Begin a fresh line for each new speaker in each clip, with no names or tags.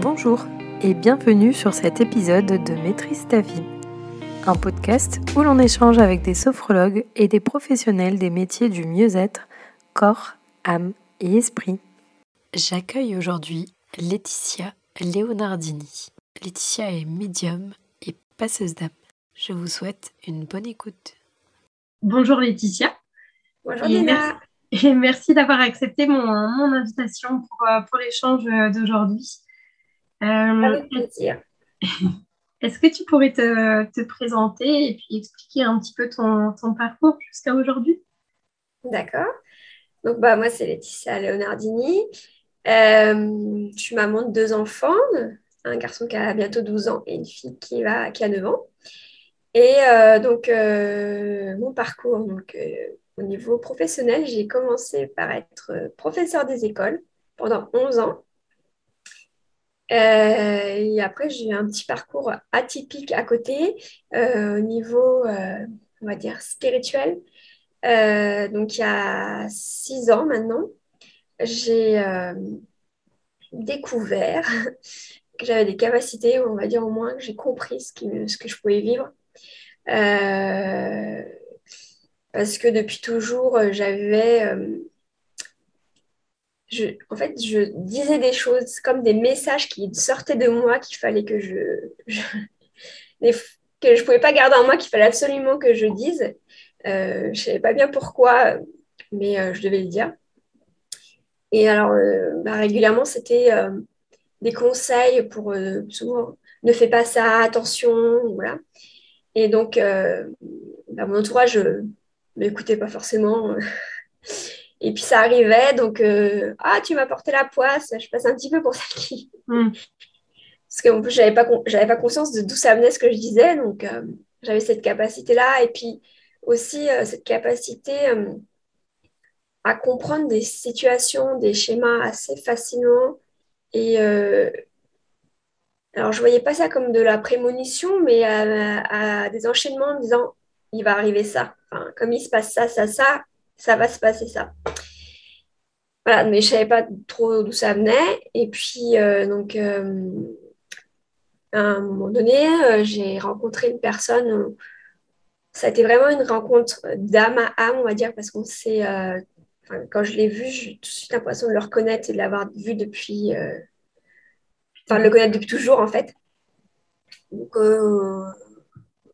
Bonjour et bienvenue sur cet épisode de Maîtrise ta vie, un podcast où l'on échange avec des sophrologues et des professionnels des métiers du mieux-être, corps, âme et esprit. J'accueille aujourd'hui Laetitia Leonardini. Laetitia est médium et passeuse d'âme. Je vous souhaite une bonne écoute.
Bonjour Laetitia.
Bonjour.
Et merci d'avoir accepté mon, invitation pour, euh, pour l'échange d'aujourd'hui.
Euh, Avec plaisir.
Est-ce que tu pourrais te, te, présenter et puis expliquer un petit peu ton, ton parcours jusqu'à aujourd'hui?
D'accord. Donc, bah, moi, c'est Laetitia Leonardini. Euh, je suis maman de deux enfants, un garçon qui a bientôt 12 ans et une fille qui, va, qui a 9 ans. Et euh, donc, mon parcours, donc, au niveau professionnel, j'ai commencé par être professeur des écoles pendant 11 ans. Euh, et après, j'ai eu un petit parcours atypique à côté euh, au niveau, euh, on va dire, spirituel. donc, il y a 6 ans maintenant, j'ai découvert que j'avais des capacités, on va dire au moins que j'ai compris ce, que je pouvais vivre. Parce que depuis toujours, j'avais en fait, je disais des choses comme des messages qui sortaient de moi qu'il fallait que je, je que je pouvais pas garder en moi, qu'il fallait absolument que je dise. Euh, je savais pas bien pourquoi, mais euh, je devais le dire. Et alors, euh, bah, régulièrement, c'était euh, des conseils pour ne fais pas ça, attention, voilà. Et donc, bah, mon entourage ne m'écoutait pas forcément. Et puis ça arrivait, donc euh, ah tu m'as porté la poisse, je passe un petit peu pour celle qui. Hmm. Parce qu'en plus j'avais pas j'avais pas conscience de d'où ça venait ce que je disais, donc euh, j'avais cette capacité là et puis aussi euh, cette capacité à comprendre des situations, des schémas assez facilement et alors je voyais pas ça comme de la prémonition, mais à, des enchaînements en disant il va arriver ça, enfin, comme il se passe ça, ça, ça, ça va se passer ça. Voilà, mais je savais pas trop d'où ça venait. Et puis, euh, donc, euh, à un moment donné, euh, j'ai rencontré une personne. ça a été vraiment une rencontre d'âme à âme, on va dire, parce qu'on s'est. quand je l'ai vu, j'ai tout de suite l'impression de le reconnaître et de l'avoir vu depuis. Enfin, de le connaître depuis toujours, en fait. Donc,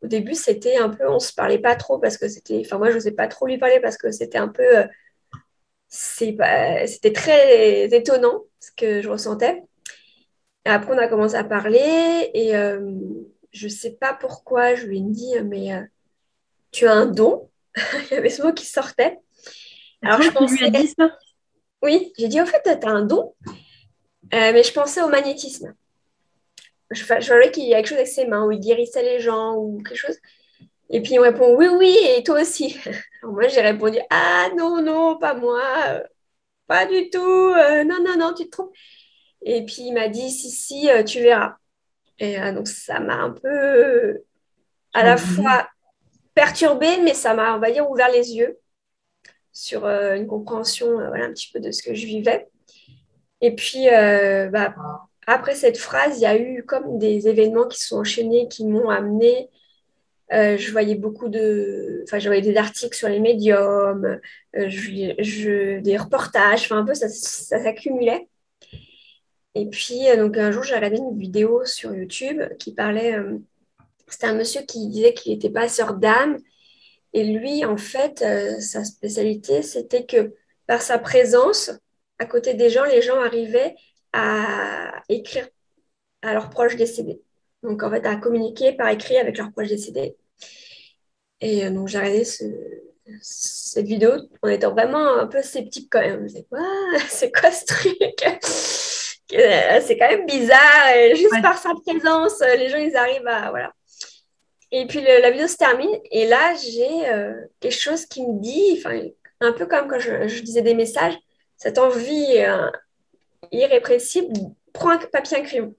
au début, c'était un peu, on se parlait pas trop parce que c'était, enfin moi, je n'osais pas trop lui parler parce que c'était un peu, euh, c'était très étonnant ce que je ressentais. Et après, on a commencé à parler et euh, je sais pas pourquoi, je lui ai dit, mais euh, tu as un don. Il y avait ce mot qui sortait.
Alors, je pensais... lui as dit ça?
Oui, j'ai dit, en fait, tu as un don, mais je pensais au magnétisme je, je voyais qu'il y a quelque chose avec ses mains, où il guérissait les gens ou quelque chose. Et puis il me répond oui, oui, et toi aussi. Alors moi j'ai répondu ah non, non, pas moi, pas du tout, euh, non, non, non, tu te trompes. Et puis il m'a dit si, si, euh, tu verras. Et euh, donc ça m'a un peu à la fois perturbée, mais ça m'a, on va dire, ouvert les yeux sur une compréhension voilà, un petit peu de ce que je vivais. Et puis, bah, après cette phrase, il y a eu comme des événements qui sont enchaînés, qui m'ont amené. Euh, je voyais beaucoup de. Enfin, je voyais des articles sur les médiums, euh, des reportages, enfin, un peu, ça, ça s'accumulait. Et puis, euh, donc, un jour, j'ai regardé une vidéo sur YouTube qui parlait. C'était un monsieur qui disait qu'il était passeur d'âme. Et lui, en fait, sa spécialité, c'était que par sa présence, à côté des gens, les gens arrivaient à écrire à leurs proches décédés. Donc, en fait, à communiquer par écrit avec leurs proches décédés. Et euh, donc, j'ai regardé cette vidéo en étant vraiment un peu sceptique quand même. Je me disais, c'est quoi ce truc? Euh, C'est quand même bizarre. Et juste par sa présence, les gens, ils arrivent à. Voilà. Et puis, la vidéo se termine. Et là, j'ai euh, quelque chose qui me dit, un peu comme quand je, je disais des messages, cette envie irrépressible, prends un papier, un crayon.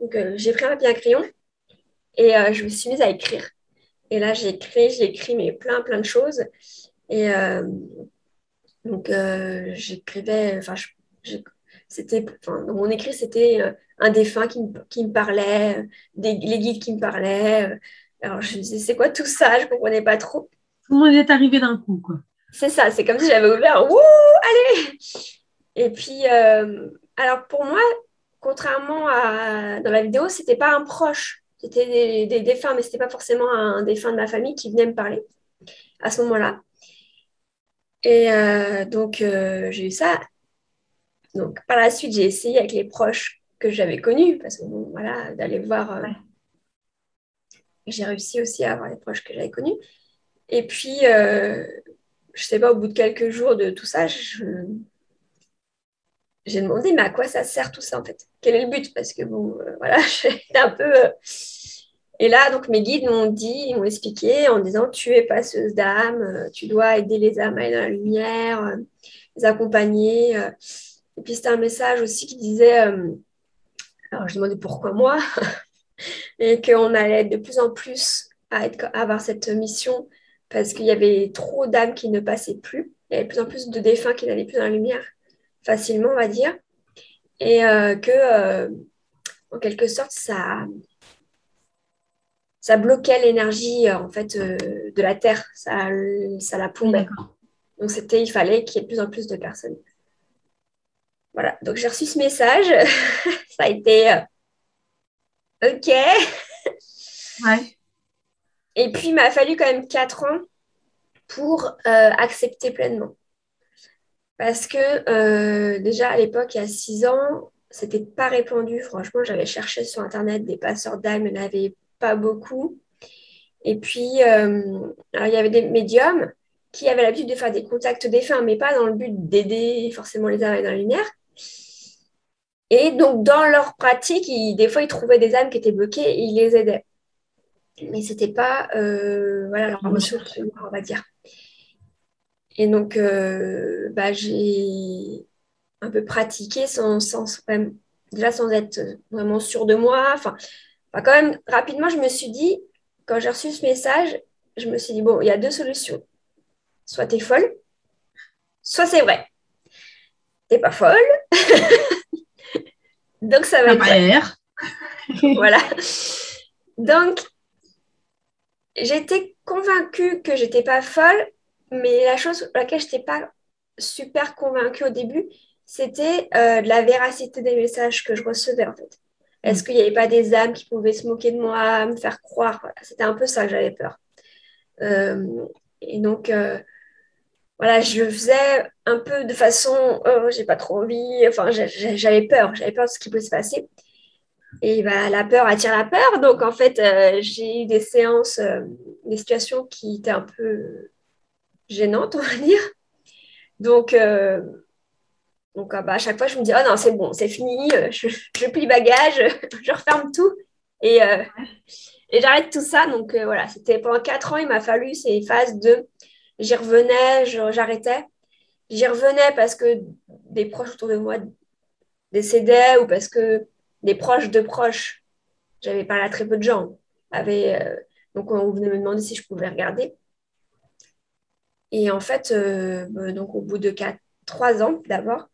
Donc, euh, j'ai pris un papier, un crayon et euh, je me suis mise à écrire. Et là, j'ai écrit, j'ai écrit mais plein, plein de choses. Et donc, j'écrivais, enfin, c'était, mon écrit, c'était un défunt qui me, parlait, les guides qui me parlaient. Alors, je me disais, c'est quoi tout ça? Je ne comprenais pas trop.
Tout le monde est arrivé d'un coup, quoi.
C'est ça, c'est comme si j'avais ouvert, wouh, allez Et puis, alors pour moi, contrairement à dans la vidéo, c'était pas un proche, c'était des, des défunts, mais c'était pas forcément un défunt de ma famille qui venait me parler à ce moment-là. Et euh, donc, euh, j'ai eu ça. Donc, par la suite, j'ai essayé avec les proches que j'avais connus, parce que bon, voilà, d'aller voir. Euh, j'ai réussi aussi à avoir les proches que j'avais connus. Et puis, je sais pas, au bout de quelques jours de tout ça, j'ai demandé, mais à quoi ça sert tout ça en fait? Quel est le but? Parce que bon, euh, voilà, j'étais un peu. Euh, et là, donc mes guides m'ont dit, m'ont expliqué en disant, tu es passeuse d'âme, euh, tu dois aider les âmes à aller dans la lumière, les accompagner. Et puis c'était un message aussi qui disait, alors je demandais pourquoi moi, et qu'on allait de plus en plus être, à avoir cette mission parce qu'il y avait trop d'âmes qui ne passaient plus. Il y avait de plus en plus de défunts qui n'allaient plus dans la lumière facilement, on va dire, et euh, que, euh, en quelque sorte, ça, ça bloquait l'énergie euh, en fait de la Terre, ça, ça la plombait. Donc, c'était, il fallait qu'il y ait de plus en plus de personnes. Voilà, donc j'ai reçu ce message. ça a été OK.
Ouais.
Et puis, il m'a fallu quand même quatre ans pour accepter pleinement. Parce que euh, déjà à l'époque, il y a six ans, c'était pas répandu. Franchement, j'avais cherché sur Internet des passeurs d'âme, il n'y en avait pas beaucoup. Et puis, euh, il y avait des médiums qui avaient l'habitude de faire des contacts défunts, mais pas dans le but d'aider forcément les âmes dans la lumière. Et donc, dans leur pratique, des fois, ils trouvaient des âmes qui étaient bloquées et ils les aidaient. Mais ce n'était pas euh, voilà, leur mission, on va dire. Et donc, euh, bah, j'ai un peu pratiqué sans, sans, déjà sans être vraiment sûre de moi. Enfin, quand même, rapidement, je me suis dit, quand j'ai reçu ce message, je me suis dit, bon, il y a deux solutions. Soit tu es folle, soit c'est vrai. T'es pas folle. Donc, ça va être. voilà. Donc, j'étais convaincue que j'étais pas folle mais la chose pour laquelle je n'étais pas super convaincue au début, c'était euh, la véracité des messages que je recevais en fait. Est-ce mm. qu'il n'y avait pas des âmes qui pouvaient se moquer de moi, me faire croire C'était un peu ça que j'avais peur. Euh, et donc, euh, voilà, je faisais un peu de façon, oh, j'ai pas trop envie, enfin, j'avais peur, j'avais peur de ce qui pouvait se passer. Et bah, la peur attire la peur, donc en fait, j'ai eu des séances, des situations qui étaient un peu gênante, on va dire. Donc, euh, donc ah bah, à chaque fois, je me dis, oh non, c'est bon, c'est fini, euh, je, je, plie bagage, je referme tout et, euh, et j'arrête tout ça. Donc voilà, c'était pendant quatre ans, il m'a fallu ces phases de j'y revenais, j'arrêtais. J'y revenais parce que des proches autour de moi décédaient ou parce que des proches de proches, j'avais parlé à très peu de gens, avaient, donc on venait me demander si je pouvais regarder. Et en fait, euh, bah, donc au bout de trois ans d'abord,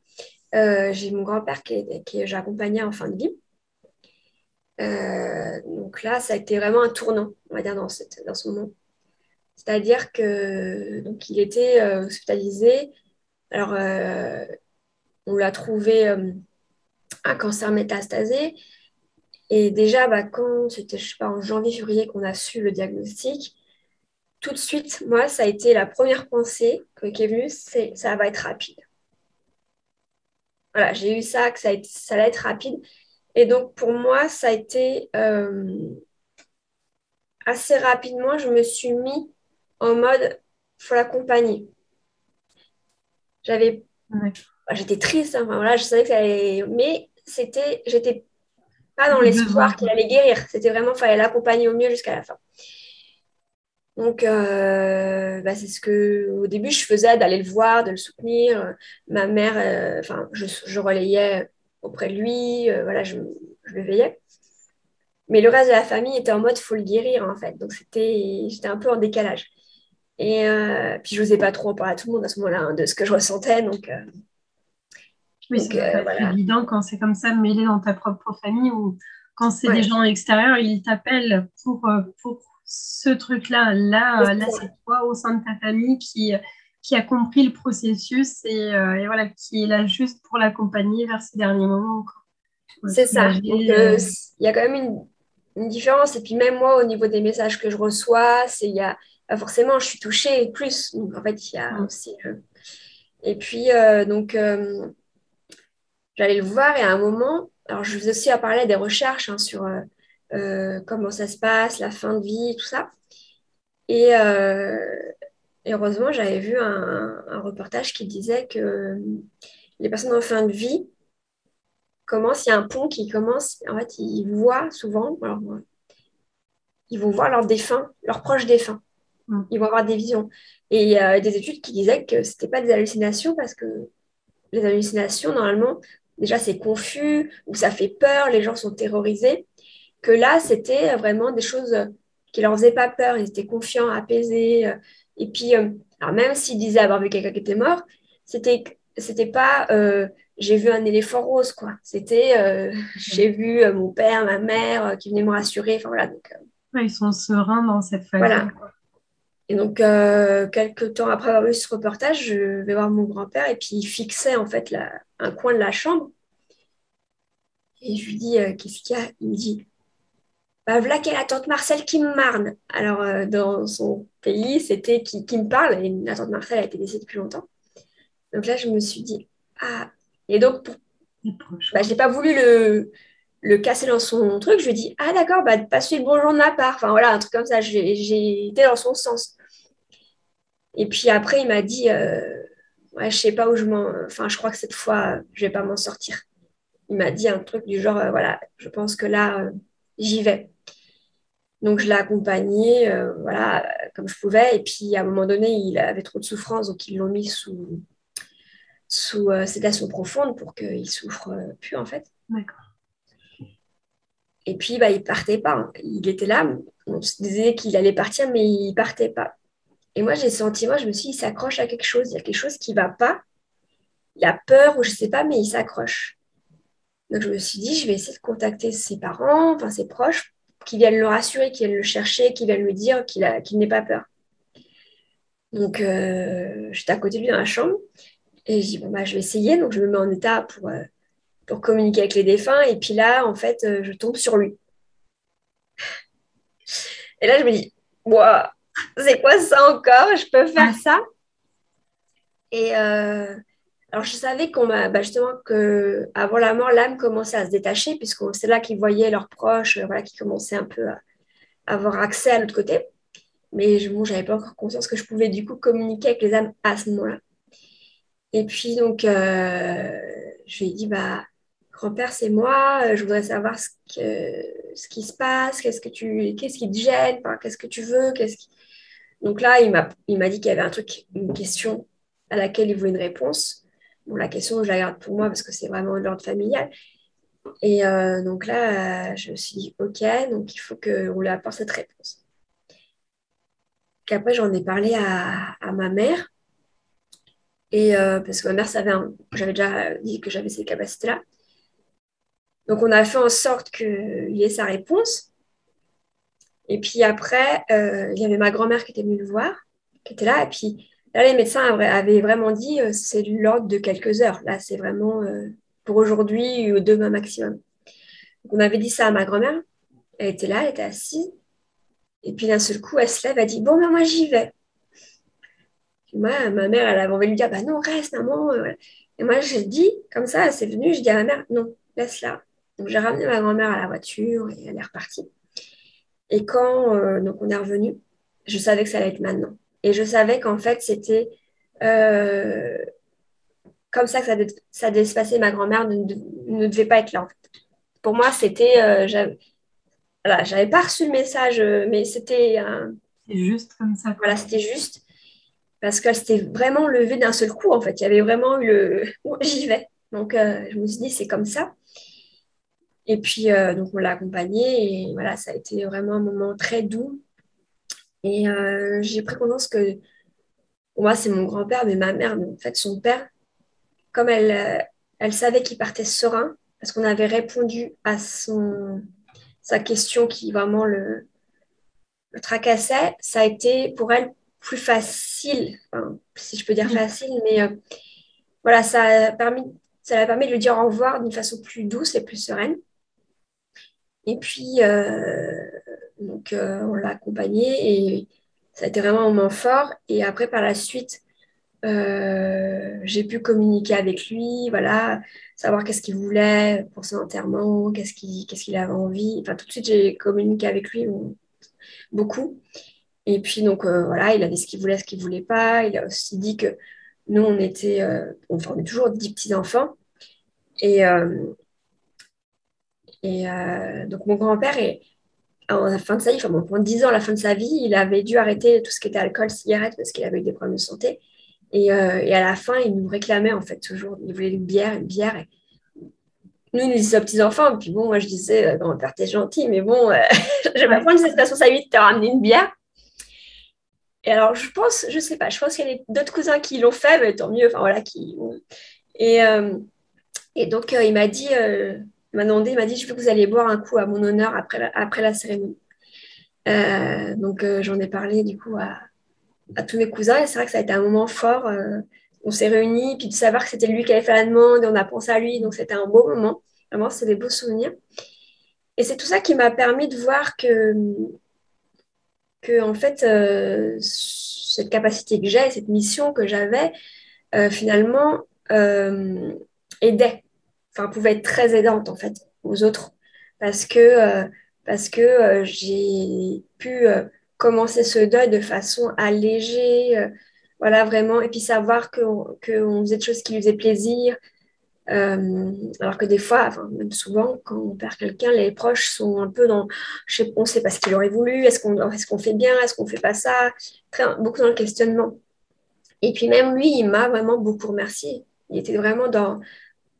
euh, j'ai mon grand-père qui, qui j'accompagnais en fin de vie. Euh, donc là, ça a été vraiment un tournant, on va dire, dans, dans ce moment. C'est-à-dire que donc il était hospitalisé. Alors, on l'a trouvé un cancer métastasé. Et déjà, bah, quand c'était, je sais pas, en janvier-février qu'on a su le diagnostic, tout de suite, moi, ça a été la première pensée qui est venue, c'est ça va être rapide. Voilà, j'ai eu ça, que ça, allait être rapide. Et donc, pour moi, ça a été euh, assez rapidement, je me suis mis en mode, faut l'accompagner. J'avais, j'étais triste, hein, voilà, je savais que ça allait, mais c'était, j'étais pas dans l'espoir qu'il allait guérir. C'était vraiment, fallait l'accompagner au mieux jusqu'à la fin. Donc, euh, bah, c'est ce que au début je faisais, d'aller le voir, de le soutenir. Ma mère, euh, enfin, je, relayais auprès de lui, euh, voilà, je, le veillais. Mais le reste de la famille était en mode faut le guérir en fait. Donc, c'était, j'étais un peu en décalage. Et puis, je n'osais pas trop en parler à tout le monde à ce moment-là hein, de ce que je ressentais. Donc,
oui, c'est évident quand c'est comme ça mêler dans ta propre famille ou quand c'est des gens extérieurs, ils t'appellent pour, pour ce truc-là. Là, là, c'est toi au sein de ta famille qui, qui a compris le processus et, et voilà, qui est là juste pour l'accompagner vers ces derniers moments.
C'est ça. Euh, il y a quand même une, différence. Et puis même moi, au niveau des messages que je reçois, c'est il y a forcément, je suis touchée plus. Donc en fait, il y a aussi. Euh, et puis euh, donc, j'allais le voir et à un moment, alors je vous ai aussi à parler des recherches hein, sur comment ça se passe, la fin de vie, tout ça. Et, heureusement, j'avais vu un, un, reportage qui disait que les personnes en fin de vie commence, il y a un pont qui commence, en fait, ils voient souvent, alors, ils vont voir leurs défunts, leurs proches défunts. Mm. Ils vont avoir des visions. Et il y a des études qui disaient que ce n'était pas des hallucinations parce que les hallucinations, normalement, déjà c'est confus ou ça fait peur, les gens sont terrorisés. Que là, c'était vraiment des choses qui leur faisaient pas peur, ils étaient confiants, apaisés. Et puis, euh, alors même s'ils disaient avoir vu quelqu'un qui était mort, c'était c'était pas euh, j'ai vu un éléphant rose, quoi. C'était, euh, j'ai vu euh, mon père, ma mère euh, qui venaient me rassurer. Enfin, voilà, donc,
ils sont sereins dans cette phase. Voilà.
Et donc, quelques temps après avoir vu ce reportage, je vais voir mon grand-père et puis il fixait en fait la, un coin de la chambre. Et je lui dis, qu'est-ce qu'il y a? Il me dit, bah voilà qu'est la tante Marcel qui me marne. Alors, dans son pays, c'était qui, qui me parle. Et la tante Marcel a été décédée depuis longtemps. Donc là, je me suis dit, ah, et donc, bah, je n'ai pas voulu le, le, casser dans son truc. Je lui dit, ah d'accord, bah, passe le bonjour de ma part. Enfin voilà, un truc comme ça. J'ai été dans son sens. Et puis après, il m'a dit, euh, ouais, je sais pas où je m'en... Enfin, je crois que cette fois, je vais pas m'en sortir. Il m'a dit un truc du genre, euh, voilà, je pense que là, euh, j'y vais. Donc, je l'ai accompagné, euh, voilà, comme je pouvais. Et puis, à un moment donné, il avait trop de souffrance, donc ils l'ont mis sous, sous sédation profonde pour qu'il souffre plus en fait. D'accord. Et puis bah, il partait pas. Hein. Il était là. On se disait qu'il allait partir, mais il partait pas. Et moi j'ai senti, moi je me suis dit, il s'accroche à quelque chose. Il y a quelque chose qui va pas. Il a peur ou je sais pas, mais il s'accroche. Donc je me suis dit, je vais essayer de contacter ses parents, enfin ses proches, qui viennent le rassurer, qui viennent le chercher, qui viennent lui dire qu'il n'est pas peur. Donc, euh, j'étais à côté de lui dans la chambre et je dis, bon, bah, je vais essayer. Donc, je me mets en état pour, euh, pour communiquer avec les défunts. Et puis là, en fait, euh, je tombe sur lui. Et là, je me dis, wow, c'est quoi ça encore? Je peux faire ça? Et euh, alors, je savais qu'on m'a, bah, justement, qu'avant la mort, l'âme commençait à se détacher, puisque c'est là qu'ils voyaient leurs proches, voilà, qui commençaient un peu à avoir accès à l'autre côté. Mais je n'avais pas encore conscience que je pouvais du coup communiquer avec les âmes à ce moment-là. Et puis, donc, euh, je lui ai dit, bah, grand-père, c'est moi, euh, je voudrais savoir ce, que, ce qui se passe, qu'est-ce, que tu, qu'est-ce qui te gêne, qu'est-ce que tu veux. Qu'est-ce qui... Donc là, il m'a, il m'a dit qu'il y avait un truc, une question à laquelle il voulait une réponse. Bon, la question, je la garde pour moi parce que c'est vraiment l'ordre familial. Et euh, donc là, je me suis dit, OK, donc il faut qu'on lui apporte cette réponse. Qu'après, j'en ai parlé à, à ma mère. Et euh, parce que ma mère savait, j'avais déjà dit que j'avais ces capacités-là. Donc, on a fait en sorte qu'il y ait sa réponse. Et puis après, euh, il y avait ma grand-mère qui était venue le voir, qui était là. Et puis là, les médecins avaient vraiment dit euh, c'est l'ordre de quelques heures. Là, c'est vraiment pour aujourd'hui ou demain maximum. Donc, on avait dit ça à ma grand-mère. Elle était là, elle était assise. Et puis d'un seul coup, elle se lève, elle dit Bon, ben moi j'y vais moi, ma mère, elle avait envie de lui dire, bah non, reste, maman. Euh, et moi, j'ai dit, comme ça, c'est venu, je dis à ma mère, non, laisse-la. Donc, j'ai ramené ma grand-mère à la voiture et elle est repartie. Et quand euh, donc on est revenu, je savais que ça allait être maintenant. Et je savais qu'en fait, c'était euh, comme ça que ça, devait, ça devait se passer. Ma grand-mère ne, devait pas être là. En fait. Pour moi, c'était. j'avais voilà, j'avais pas reçu le message, mais c'était.
c'est juste comme ça.
Voilà, c'était juste parce qu'elle s'était vraiment levée d'un seul coup, en fait. Il y avait vraiment eu le j'y vais. Donc, euh, je me suis dit, c'est comme ça. Et puis, euh, donc, on l'a accompagnée et voilà, ça a été vraiment un moment très doux. Et j'ai pris conscience que moi, c'est mon grand-père, mais ma mère, en fait, son père, comme elle, elle savait qu'il partait serein, parce qu'on avait répondu à son, sa question qui vraiment le, le tracassait, ça a été pour elle plus facile, si je peux dire facile, mais euh, voilà, ça a permis, ça l'a permis de lui dire au revoir d'une façon plus douce et plus sereine. Et puis, euh, donc, euh, on l'a accompagné et ça a été vraiment un moment fort. Et après, par la suite, j'ai pu communiquer avec lui, voilà, savoir qu'est-ce qu'il voulait pour son enterrement, qu'est-ce qu'il qu'est-ce qu'il avait envie. Enfin, tout de suite, j'ai communiqué avec lui beaucoup. Et puis, donc, euh, voilà, il a dit ce qu'il voulait, ce qu'il ne voulait pas. Il a aussi dit que nous, on était, euh, on formait toujours dix petits-enfants. Et, euh, et donc, mon grand-père, à la fin de sa vie, enfin, pendant dix ans, à la fin de sa vie, il avait dû arrêter tout ce qui était alcool, cigarette, parce qu'il avait eu des problèmes de santé. Et, et, à la fin, il nous réclamait, en fait, toujours. Il voulait une bière, une bière. Et nous, il nous disait aux petits-enfants. Puis bon, moi, je disais, grand-père, t'es gentil, mais bon, je vais pas prendre cette responsabilité de te ramener une bière. Et alors, je pense, je sais pas, je pense qu'il y a d'autres cousins qui l'ont fait, mais tant mieux, enfin voilà, qui. Et, euh, et donc, euh, il m'a dit, euh, il m'a demandé, il m'a dit, je veux que vous alliez boire un coup à mon honneur après la, après la cérémonie. donc, j'en ai parlé du coup à, tous mes cousins, et c'est vrai que ça a été un moment fort. on s'est réunis, puis de savoir que c'était lui qui avait fait la demande, et on a pensé à lui, donc c'était un beau moment. Vraiment, c'est des beaux souvenirs. Et c'est tout ça qui m'a permis de voir que que en fait, euh, cette capacité que j'ai, cette mission que j'avais, euh, finalement, euh, aidait, enfin, pouvait être très aidante en fait aux autres, parce que, parce que j'ai pu commencer ce deuil de façon allégée, voilà, vraiment, et puis savoir qu'on faisait des choses qui lui faisaient plaisir, euh, alors que des fois, même souvent, quand on perd quelqu'un, les proches sont un peu dans, je sais, on sait pas ce qu'il aurait voulu, est-ce qu'on est qu'on fait bien, est-ce qu'on fait pas ça, Très, beaucoup dans le questionnement. Et puis même lui, il m'a vraiment beaucoup remercié. Il était vraiment dans,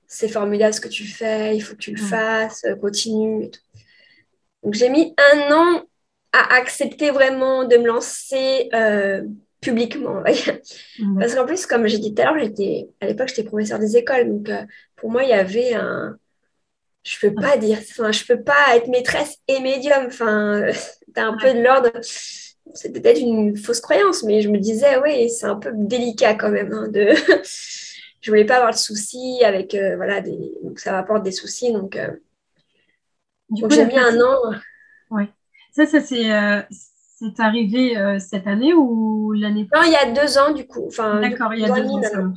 c'est formidable ce que tu fais, il faut que tu le fasses, continue. Donc j'ai mis un an à accepter vraiment de me lancer euh, publiquement. Parce qu'en plus, comme j'ai dit tout à l'heure, j'étais, à l'époque, j'étais professeur des écoles. Donc, euh, pour moi, il y avait un. Je peux pas dire, enfin, je peux pas être maîtresse et médium. Enfin, c'était un peu de l'ordre. C'est peut-être une fausse croyance, mais je me disais, oui, c'est un peu délicat quand même. Hein, de... je voulais pas avoir de soucis avec, euh, voilà, des... donc ça m'apporte des soucis. Donc, euh, donc j'ai mis un an.
Ouais. Ça, ça c'est c'est arrivé euh, cette année ou l'année
Non, il y a deux ans du coup. Enfin,
D'accord, il y a deux, ans.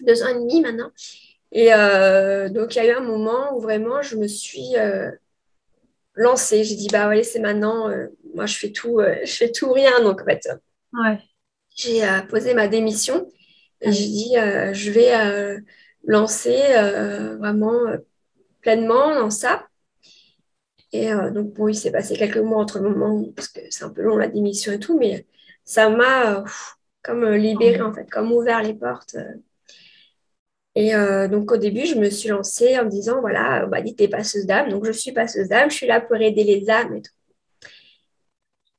Deux ans et demi maintenant. Et euh, donc, il y a eu un moment où vraiment je me suis euh, lancée. J'ai dit, bah ouais, c'est maintenant. moi, je fais tout, je fais tout rien. Donc, en fait,
ouais.
j'ai posé ma démission. Et j'ai dit, je vais lancer vraiment pleinement dans ça. Et euh, donc, bon, il s'est passé quelques mois entre le moment, parce que c'est un peu long la démission et tout, mais ça m'a euh, comme euh, libérée, en fait, comme ouvert les portes. Et donc, au début, je me suis lancée en me disant, voilà, on m'a dit, t'es passeuse d'âme, donc je suis passeuse d'âme, je suis là pour aider les âmes et tout.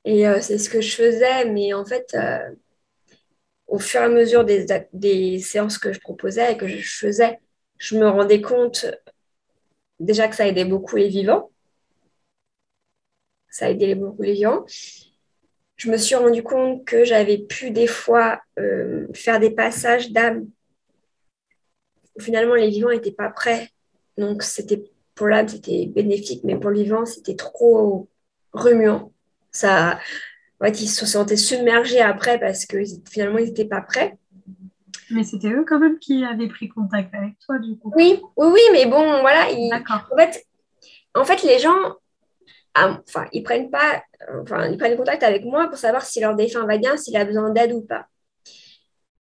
Et c'est ce que je faisais, mais en fait, au fur et à mesure des, séances que je proposais et que je faisais, je me rendais compte déjà que ça aidait beaucoup les vivants ça a aidé beaucoup les gens. Je me suis rendu compte que j'avais pu des fois euh, faire des passages d'âme. Finalement, les vivants n'étaient pas prêts. Donc, c'était pour l'âme, c'était bénéfique, mais pour le vivant, c'était trop remuant. Ça, en fait, ils se sentaient submergés après parce que finalement, ils n'étaient pas prêts.
Mais c'était eux quand même qui avaient pris contact avec toi, du coup.
Oui, oui, oui, mais bon, voilà. D'accord. En fait, en fait, les gens, enfin, ils prennent pas, enfin, ils prennent contact avec moi pour savoir si leur défunt va bien, s'il a besoin d'aide ou pas.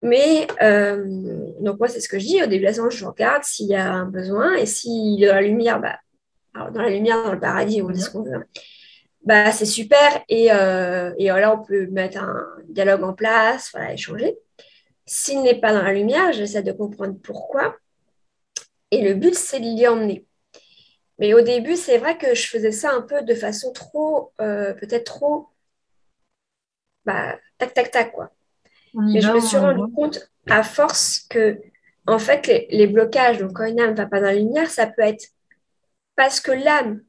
Mais euh, donc moi, c'est ce que je dis au début de la séance, je regarde s'il y a un besoin et s'il est dans la lumière, bah, alors dans la lumière, dans le paradis, on dit ce qu'on veut. Bah, c'est super et, euh, et là, on peut mettre un dialogue en place, voilà, échanger. S'il n'est pas dans la lumière, j'essaie de comprendre pourquoi. Et le but, c'est de l'y emmener. Mais au début, c'est vrai que je faisais ça un peu de façon trop, euh, peut-être trop bah, tac, tac, tac, quoi. Mais je me suis rendu compte à force que, en fait, les, blocages, donc quand une âme ne va pas dans la lumière, ça peut être parce que l'âme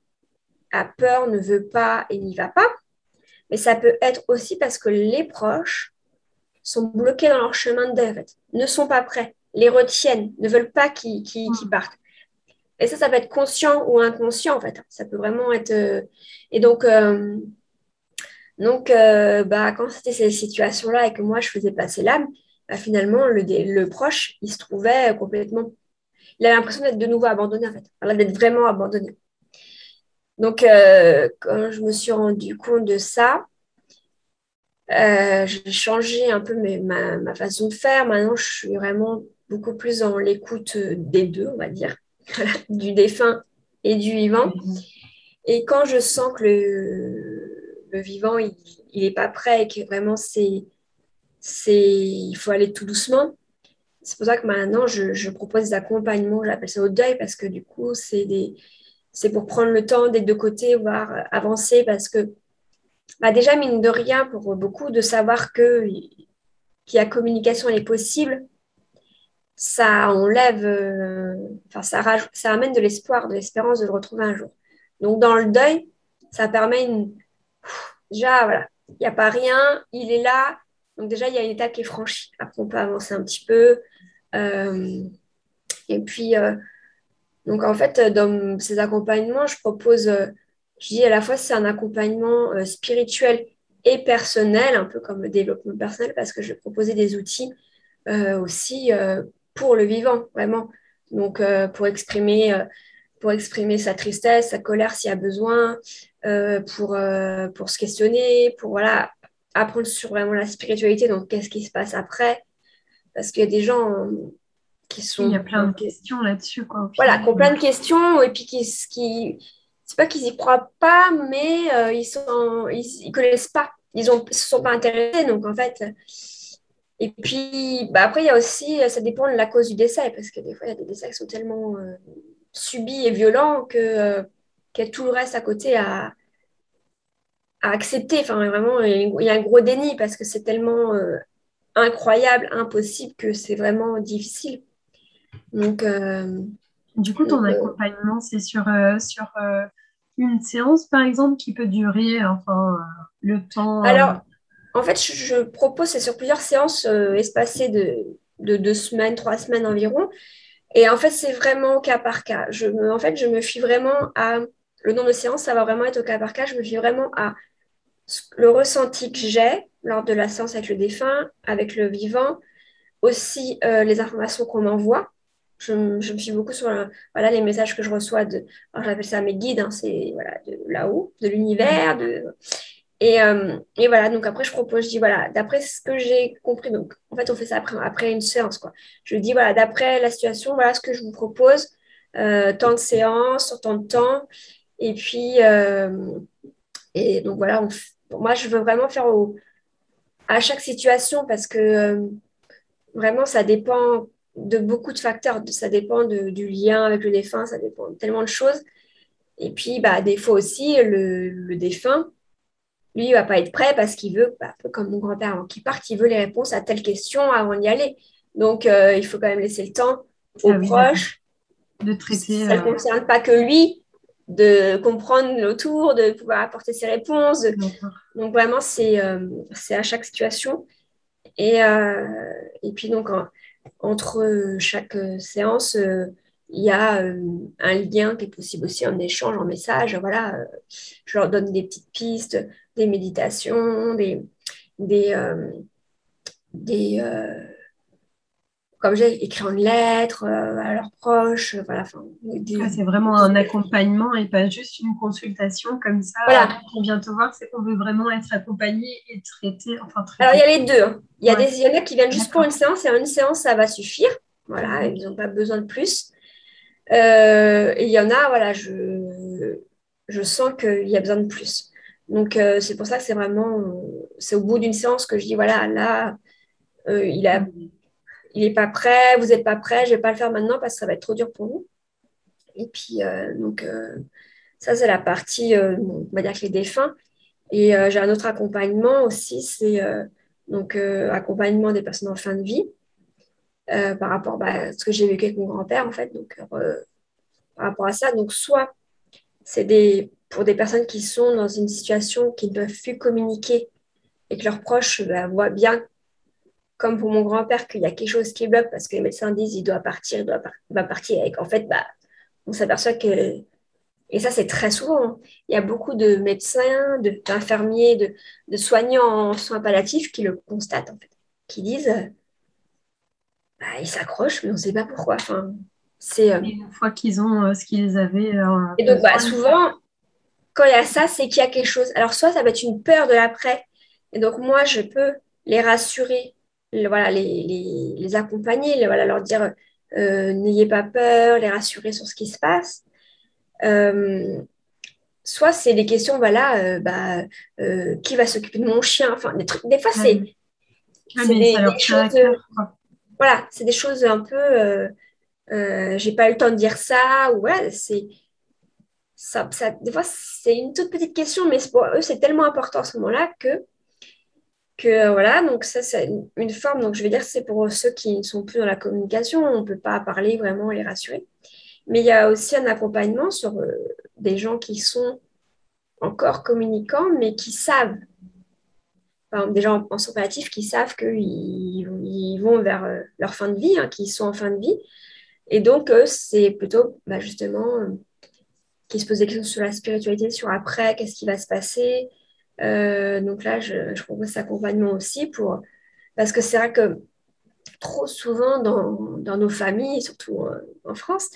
a peur, ne veut pas et n'y va pas, mais ça peut être aussi parce que les proches sont bloqués dans leur chemin de deuil, ne sont pas prêts, les retiennent, ne veulent pas qu'ils hmm. partent. Et ça, ça peut être conscient ou inconscient, en fait. Ça peut vraiment être... Euh, et donc, euh, donc euh, bah, quand c'était ces situations-là et que moi, je faisais passer l'âme, bah, finalement, le, le, proche, il se trouvait complètement... Il avait l'impression d'être de nouveau abandonné, en fait. d'être vraiment abandonné. Donc, quand je me suis rendu compte de ça, j'ai changé un peu ma, ma, façon de faire. Maintenant, je suis vraiment beaucoup plus dans l'écoute des deux, on va dire. du défunt et du vivant. Et quand je sens que le, le vivant, il n'est pas prêt et que vraiment, c'est, c'est, il faut aller tout doucement, c'est pour ça que maintenant, je, je propose des accompagnements, j'appelle ça au deuil, parce que du coup, c'est, des, c'est pour prendre le temps des deux côtés, voire avancer, parce que bah déjà, mine de rien, pour beaucoup, de savoir que, qu'il y a communication, elle est possible, ça enlève, euh, ça, ça amène de l'espoir, de l'espérance de le retrouver un jour. Donc, dans le deuil, ça permet une. Déjà, voilà, il n'y a pas rien, il est là. Donc, déjà, il y a une étape qui est franchie. Après, on peut avancer un petit peu. Euh, et puis, euh, donc, en fait, dans ces accompagnements, je propose, je dis à la fois, c'est un accompagnement spirituel et personnel, un peu comme le développement personnel, parce que je vais proposer des outils aussi pour le vivant, vraiment. Donc, euh, pour, exprimer, euh, pour exprimer sa tristesse, sa colère s'il y a besoin, euh, pour, pour se questionner, pour voilà, apprendre sur vraiment la spiritualité, donc qu'est-ce qui se passe après. Parce qu'il y a des gens qui sont.
Il y a plein de questions là-dessus. Quoi,
voilà, qui ont plein de questions et puis qui. qui c'est pas qu'ils y croient pas, mais ils sont, ils, connaissent pas, ils ne se sont pas intéressés. Donc en fait, et puis, bah après, il y a aussi, ça dépend de la cause du décès, parce que des fois, il y a des décès qui sont tellement euh, subis et violents que, euh, qu'il y a tout le reste à côté à, à accepter. Enfin, vraiment, il y a un gros déni parce que c'est tellement euh, incroyable, impossible que c'est vraiment difficile. Donc,
du coup, ton accompagnement, c'est sur, sur une séance, par exemple, qui peut durer enfin, le temps.
Alors, en fait, je, propose, c'est sur plusieurs séances euh, espacées de, deux semaines, trois semaines environ. Et en fait, c'est vraiment au cas par cas. Je me, en fait, je me fie vraiment à. Le nombre de séances, ça va vraiment être au cas par cas. Je me fie vraiment à le ressenti que j'ai lors de la séance avec le défunt, avec le vivant, aussi euh, les informations qu'on m'envoie. Je, me fie beaucoup sur voilà, les messages que je reçois de, j'appelle ça mes guides, hein, c'est voilà, de là-haut, de l'univers, de, euh, et, voilà, donc après, je propose, je dis, voilà, d'après ce que j'ai compris, donc en fait, on fait ça après, après une séance, quoi. Je dis, voilà, d'après la situation, voilà ce que je vous propose, euh, tant de séances, sur tant de temps. Et puis, euh, et donc voilà, moi, je veux vraiment faire au, à chaque situation parce que vraiment, ça dépend de beaucoup de facteurs. Ça dépend du lien avec le défunt, ça dépend de tellement de choses. Et puis, bah, des fois aussi, le, le défunt, lui, il va pas être prêt parce qu'il veut, bah, un peu comme mon grand-père avant qu'il parte, il veut les réponses à telle question avant d'y aller. Donc, euh, il faut quand même laisser le temps aux ah proches
de traiter.
Ça ne euh, concerne pas que lui, de comprendre autour, de pouvoir apporter ses réponses. Donc, vraiment, euh, c'est à chaque situation. Et, et puis, donc, entre chaque séance, il y a un lien qui est possible aussi, en échange, en message. Voilà, je leur donne des petites pistes, des méditations, des, des, euh, des euh, comme j'ai écrit une lettre euh, à leurs proches, voilà.
c'est vraiment un accompagnement et pas juste une consultation comme ça. Voilà. On vient te voir, c'est qu'on veut vraiment être accompagné et traité. Enfin,
Alors il y a les deux. Hein. Il y a des, il y en a qui viennent juste pour une séance et une séance ça va suffire. Voilà, ils n'ont pas besoin de plus. et il y en a, voilà, je, je sens qu'il y a besoin de plus. Donc, euh, c'est pour ça que c'est vraiment, c'est au bout d'une séance que je dis, voilà, là, euh, il a, il n'est pas prêt, vous n'êtes pas prêt, je ne vais pas le faire maintenant parce que ça va être trop dur pour vous. Et puis, euh, donc, ça, c'est la partie, on va dire que les défunts. Et j'ai un autre accompagnement aussi, c'est donc accompagnement des personnes en fin de vie. par rapport bah, à ce que j'ai vécu avec mon grand-père, en fait. Donc, par rapport à ça, donc soit c'est des, pour des personnes qui sont dans une situation qui ne peuvent plus communiquer et que leurs proches bah, voient bien, comme pour mon grand-père, qu'il y a quelque chose qui bloque parce que les médecins disent il doit partir, il doit va partir. Et qu'en fait, bah, on s'aperçoit que, et ça c'est très souvent, hein, il y a beaucoup de médecins, d'infirmiers, de, de, soignants en soins palliatifs qui le constatent, en fait, qui disent bah, ils s'accrochent, mais on ne sait pas pourquoi. Enfin,
c'est euh, une fois qu'ils ont euh, ce qu'ils avaient. Euh,
et donc, bah, souvent, quand il y a ça, c'est qu'il y a quelque chose. Alors, soit ça va être une peur de l'après. Et donc, moi, je peux les rassurer, voilà, les, les, accompagner, voilà, leur dire n'ayez pas peur, les rassurer sur ce qui se passe. soit c'est des questions, voilà, bah, qui va s'occuper de mon chien. Enfin, des, trucs, des fois, c'est. Ah, des, choses. voilà, c'est des choses un peu euh, j'ai pas eu le temps de dire ça, ou ouais, c'est. Ça, ça, des fois, c'est une toute petite question, mais pour eux, c'est tellement important à ce moment-là que, que voilà, donc ça, c'est une forme. Donc, je vais dire, c'est pour ceux qui ne sont plus dans la communication, on ne peut pas parler vraiment les rassurer. Mais il y a aussi un accompagnement sur euh, des gens qui sont encore communicants, mais qui savent, exemple, des gens en soins qui savent qu'ils ils vont vers euh, leur fin de vie, hein, qui sont en fin de vie, et donc, c'est plutôt bah, justement euh, qui se pose des questions sur la spiritualité, sur après, qu'est-ce qui va se passer. Euh, donc là, je, propose cet accompagnement aussi pour. Parce que c'est vrai que trop souvent dans, nos familles, surtout en France,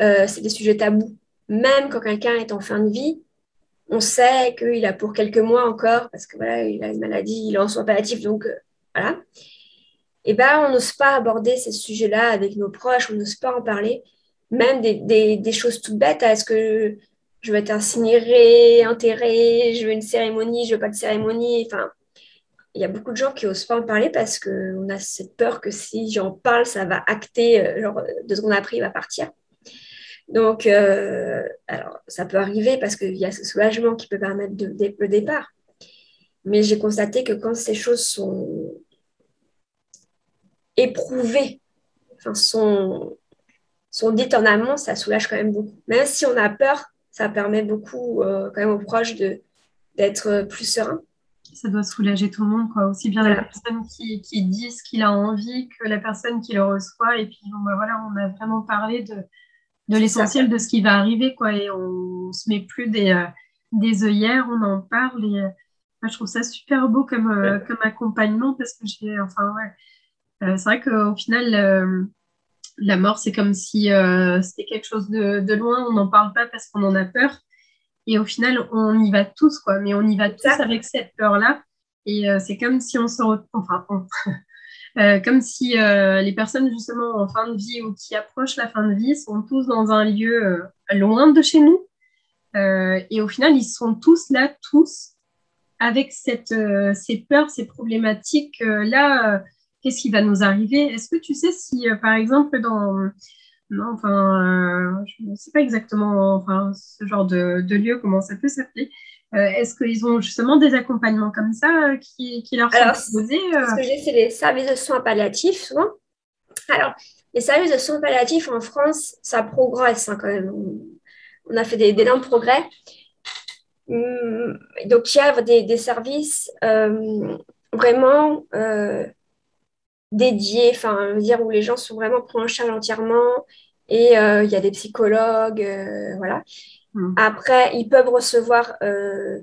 c'est des sujets tabous. Même quand quelqu'un est en fin de vie, on sait qu'il a pour quelques mois encore, parce que voilà, il a une maladie, il est en soins palliatifs, donc voilà eh ben, on n'ose pas aborder ces sujets-là avec nos proches, on n'ose pas en parler, même des, choses toutes bêtes. Est-ce que je vais être incinérée, enterrée, je veux une cérémonie, je veux pas de cérémonie Enfin, il y a beaucoup de gens qui n'osent pas en parler parce qu'on a cette peur que si j'en parle, ça va acter, euh, genre deux secondes après, il va partir. Donc, euh, alors, ça peut arriver parce qu'il y a ce soulagement qui peut permettre le départ. Mais j'ai constaté que quand ces choses sont éprouvées enfin, sont, sont dites en amont, ça soulage quand même beaucoup. Même si on a peur, ça permet beaucoup euh, quand même aux proches d'être plus serein.
Ça doit soulager tout le monde, quoi. aussi bien la personne qui, qui, dit ce qu'il a envie que la personne qui le reçoit. Et puis bah, voilà, on a vraiment parlé de, de l'essentiel de ce qui va arriver, quoi. Et on ne se met plus des, euh, des œillères, on en parle. Et euh, je trouve ça super beau comme, comme accompagnement parce que j'ai, enfin, ouais, c'est vrai qu'au final, la mort, c'est comme si euh, c'était quelque chose de, loin, on n'en parle pas parce qu'on en a peur. Et au final, on y va tous, quoi. Mais on y va tous avec cette peur-là. Et c'est comme si on se... Enfin, comme si les personnes justement en fin de vie ou qui approchent la fin de vie sont tous dans un lieu loin de chez nous. et au final, ils sont tous là, tous, avec cette, ces peurs, ces problématiques-là qu'est-ce qui va nous arriver? Est-ce que tu sais si, euh, par exemple, dans... Non, enfin, euh, je ne sais pas exactement enfin, ce genre de, lieu, comment ça peut s'appeler. Euh, est-ce qu'ils ont justement des accompagnements comme ça qui, qui, leur sont
proposés Ce que j'ai, c'est les services de soins palliatifs, souvent. Alors, les services de soins palliatifs en France, ça progresse hein, quand même. On a fait d'énormes progrès. Hum, donc, il y a des, des services vraiment dédiés, enfin, dire où les gens sont vraiment pris en charge entièrement et euh, il y a des psychologues, euh, voilà. Hmm. Après, ils peuvent recevoir euh,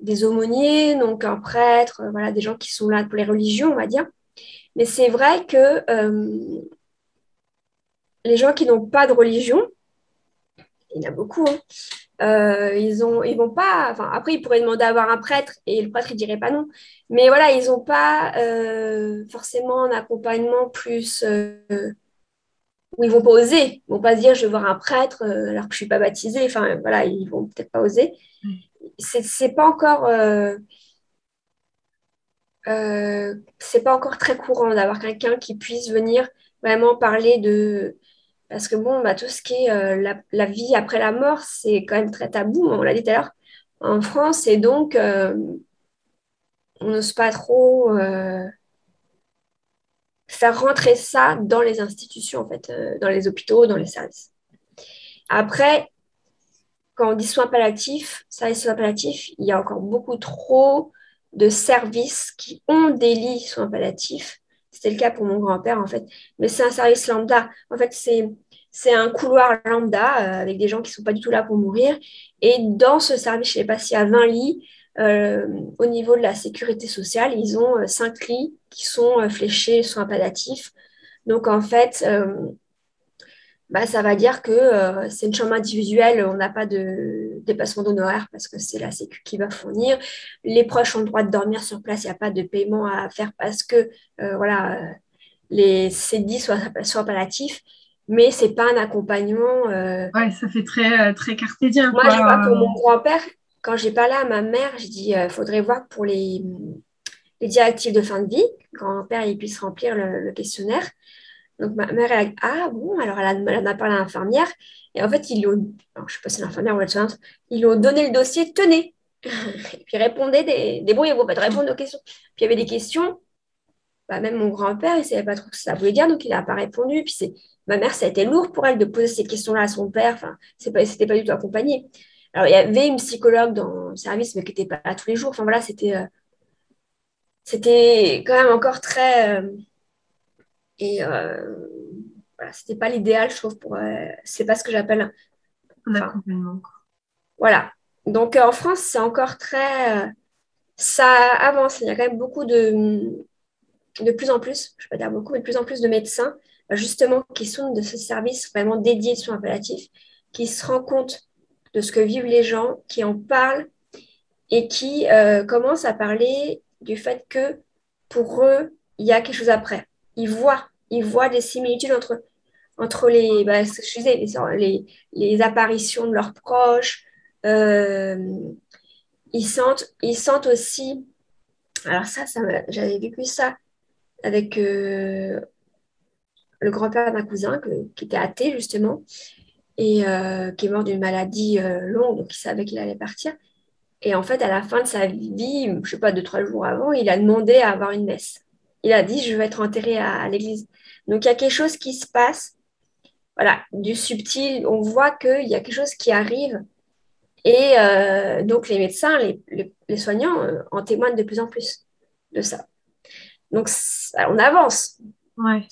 des aumôniers, donc un prêtre, voilà, des gens qui sont là pour les religions, on va dire. Mais c'est vrai que les gens qui n'ont pas de religion, il y en a beaucoup, hein, euh, ils ont, ils vont pas. Enfin, après, ils pourraient demander à avoir un prêtre et le prêtre il dirait pas non. Mais voilà, ils n'ont pas euh, forcément un accompagnement plus euh, où ils vont pas oser. Ils vont pas se dire je vais voir un prêtre alors que je suis pas baptisée. Enfin voilà, ils vont peut-être pas oser. C'est, c'est pas encore. c'est pas encore très courant d'avoir quelqu'un qui puisse venir vraiment parler de parce que bon, bah, tout ce qui est euh, la, vie après la mort, c'est quand même très tabou, on l'a dit tout à l'heure. en France et donc on n'ose pas trop faire rentrer ça dans les institutions, en fait, dans les hôpitaux, dans les services. Après, quand on dit soins palliatifs, et soins palliatifs, il y a encore beaucoup trop de services qui ont des lits soins palliatifs. C'était le cas pour mon grand-père, en fait. Mais c'est un service lambda. En fait, c'est, c'est un couloir lambda euh, avec des gens qui ne sont pas du tout là pour mourir. Et dans ce service, je sais pas s'il y a 20 lits. Euh, au niveau de la sécurité sociale, ils ont 5 euh, lits qui sont fléchés soins palliatifs. Donc, en fait, bah, ça va dire que euh, c'est une chambre individuelle, on n'a pas de dépassement d'honoraires parce que c'est la Sécu qui va fournir. Les proches ont le droit de dormir sur place, il n'y a pas de paiement à faire parce que euh, voilà, les CDI soient, soient palliatifs, mais ce n'est pas un accompagnement.
Euh, ouais, ça fait très, très cartésien.
Moi, je vois pour mon grand-père, quand j'ai parlé à ma mère, j'ai dit il faudrait voir pour les, les directives de fin de vie, grand-père il puisse remplir le questionnaire. Donc ma mère, elle ah bon, alors elle, en a parlé à l'infirmière. Et en fait, ils lui ont, je ne sais pas si c'est l'infirmière ou la ils lui ont donné le dossier, tenez. et puis répondez des, pas de répondre aux questions. Puis il y avait des questions, bah, même mon grand-père, il ne savait pas trop ce que ça voulait dire, donc il n'a pas répondu. Puis c'est, ma mère, ça a été lourd pour elle de poser ces questions-là à son père. Enfin, ce n'était pas, du tout accompagné. Alors, il y avait une psychologue dans le service, mais qui n'était pas là tous les jours. Enfin, voilà, c'était, euh, c'était quand même encore très. Euh, et euh, voilà, c'était pas l'idéal, je trouve, pour. Euh, c'est pas ce que j'appelle
un accompagnement.
Voilà. Donc euh, en France, c'est encore très. Ça avance. Il y a quand même beaucoup de. De plus en plus, je ne vais pas dire beaucoup, mais de plus en plus de médecins, justement, qui sont de ce service vraiment dédié de soins palliatifs, qui se rendent compte de ce que vivent les gens, qui en parlent et qui commencent à parler du fait que pour eux, il y a quelque chose après ils voient, ils voient des similitudes entre, entre les, bah, les, les, apparitions de leurs proches. Euh, ils, sentent, ils sentent aussi, alors ça, ça j'avais vécu ça avec euh, le grand-père d'un cousin qui était athée justement et euh, qui est mort d'une maladie longue, donc il savait qu'il allait partir. Et en fait, à la fin de sa vie, je ne sais pas, deux, trois jours avant, il a demandé à avoir une messe il a dit, je vais être enterré à, l'église. Donc, il y a quelque chose qui se passe. Voilà, du subtil, on voit qu'il y a quelque chose qui arrive. Et euh, donc, les médecins, les, soignants euh, en témoignent de plus en plus de ça. Donc, on avance.
Ouais.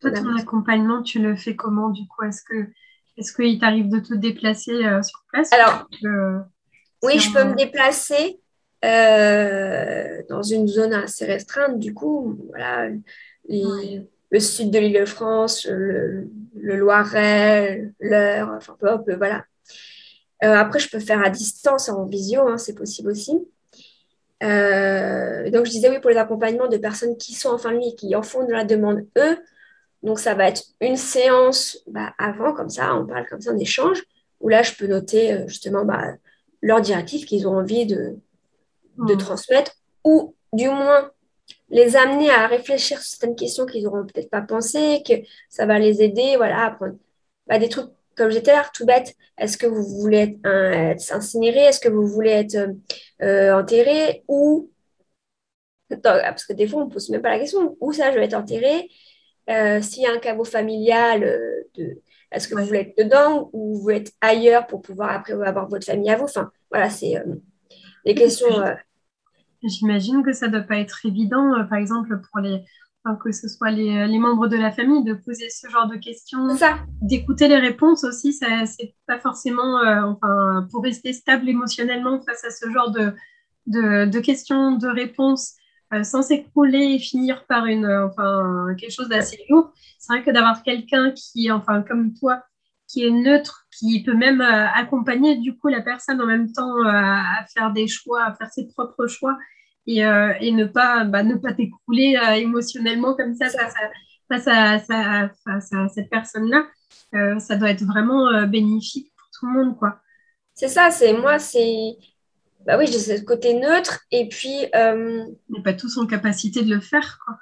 Toi, ton accompagnement, tu le fais comment du coup? Est-ce que est-ce qu'il t'arrive de te déplacer euh, sur place?
Alors, oui, je peux me déplacer. Euh, dans une zone assez restreinte. Du coup, voilà, le sud de l'île de France, le, Loiret, l'Eure, enfin peu, voilà. Euh, après, je peux faire à distance, en visio, hein, c'est possible aussi. Euh, donc, je disais oui pour les accompagnements de personnes qui sont en fin de vie qui en font de la demande eux. Donc, ça va être une séance bah, avant, comme ça, on parle comme ça, on échange, où là, je peux noter justement bah, leur directive qu'ils ont envie de, de hmm. transmettre, ou du moins les amener à réfléchir sur certaines questions qu'ils n'auront peut-être pas pensé, que ça va les aider voilà, à prendre bah, des trucs, comme j'étais là, tout bête. Est-ce que vous voulez être, un, incinéré? Est-ce que vous voulez être euh, enterré? Ou, parce que des fois, on ne pose même pas la question, où ça, je vais être enterré? Euh, S'il y a un caveau familial, euh, de, est-ce que vous voulez être dedans ou vous voulez être ailleurs pour pouvoir après avoir votre famille à vous? Enfin, voilà, c'est des questions. Euh,
J'imagine que ça ne doit pas être évident, euh, par exemple, pour les, que ce soit les, euh, les, membres de la famille, de poser ce genre de questions, d'écouter les réponses aussi. Ça, c'est pas forcément, enfin, pour rester stable émotionnellement face à ce genre de, de, de questions, de réponses, sans s'écrouler et finir par une, enfin, quelque chose d'assez lourd. C'est vrai que d'avoir quelqu'un qui, enfin, comme toi, qui est neutre, qui peut même euh, accompagner du coup la personne en même temps euh, à faire des choix, à faire ses propres choix et, euh, et ne pas bah, ne pas t'écrouler émotionnellement comme ça face à, cette personne-là. ça doit être vraiment bénéfique pour tout le monde, quoi.
C'est ça, c'est moi, c'est bah oui, j'ai ce côté neutre et puis. Euh...
Mais pas tous en capacité de le faire, quoi.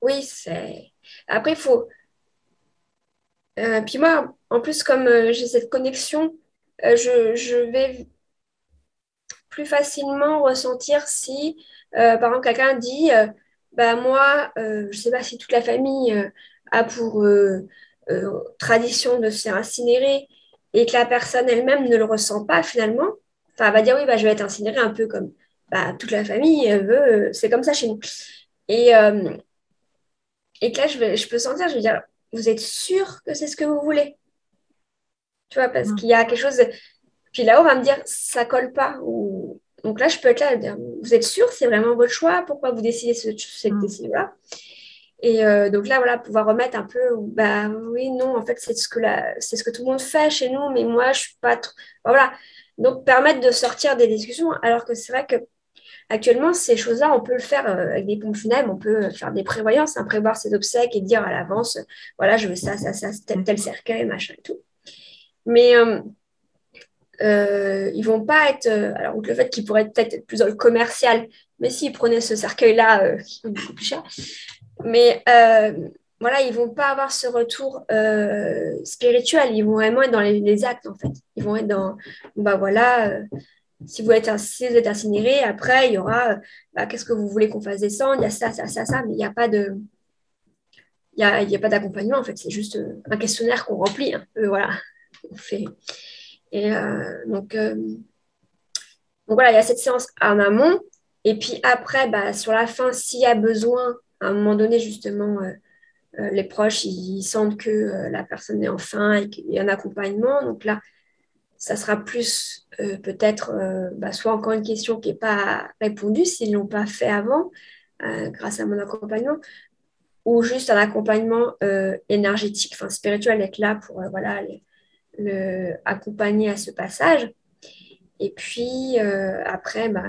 Oui, c'est. Après, il faut, euh, puis moi, en plus, comme euh, j'ai cette connexion je, vais plus facilement ressentir si, par exemple, quelqu'un dit, bah, moi, je ne sais pas si toute la famille a pour tradition de se faire incinérer et que la personne elle-même ne le ressent pas finalement, enfin, elle va dire oui, bah, je vais être incinérée un peu comme bah, toute la famille veut, c'est comme ça chez nous. Et, euh, et que là, je, vais, je peux sentir, je vais dire, vous êtes sûr que c'est ce que vous voulez? Tu vois, parce qu'il y a quelque chose. Puis là, on va me dire, ça colle pas. Ou... Donc là, je peux être là, dire, vous êtes sûr, c'est vraiment votre choix, pourquoi vous décidez ce, cette décision-là? Et euh, donc là, voilà, pouvoir remettre un peu, bah oui, non, en fait, c'est ce que c'est ce que tout le monde fait chez nous, mais moi, je suis pas trop. Voilà. Donc permettre de sortir des discussions, alors que c'est vrai que actuellement, ces choses-là, on peut le faire euh, avec des pompes funèbres, on peut faire des prévoyances, hein, prévoir ses obsèques et dire à l'avance, voilà, je veux ça, ça, ça, tel, tel cercueil, machin et tout. Mais euh, euh, ils vont pas être. alors, le fait qu'ils pourraient peut-être être plus dans le commercial, mais s'ils prenaient ce cercueil-là, est beaucoup plus cher, mais euh, voilà, ils vont pas avoir ce retour euh, spirituel. Ils vont vraiment être dans les, actes, en fait. Ils vont être dans, bah voilà, euh, si, vous êtes, incinéré, après, il y aura, bah, qu'est-ce que vous voulez qu'on fasse descendre? Il y a ça, ça, ça, ça, mais il n'y a pas de... Il a, pas d'accompagnement, en fait. C'est juste un questionnaire qu'on remplit. Hein. voilà, on fait. Et donc, voilà, il y a cette séance en amont. Et puis après, bah, sur la fin, s'il y a besoin à un moment donné, justement, euh, euh, les proches, ils, sentent que euh, la personne est en fin et qu'il y a un accompagnement. Donc là, ça sera plus peut-être bah, soit encore une question qui n'est pas répondue s'ils ne l'ont pas fait avant, grâce à mon accompagnement, ou juste un accompagnement énergétique, enfin spirituel, être là pour voilà, le, accompagner à ce passage. Et puis après, bah,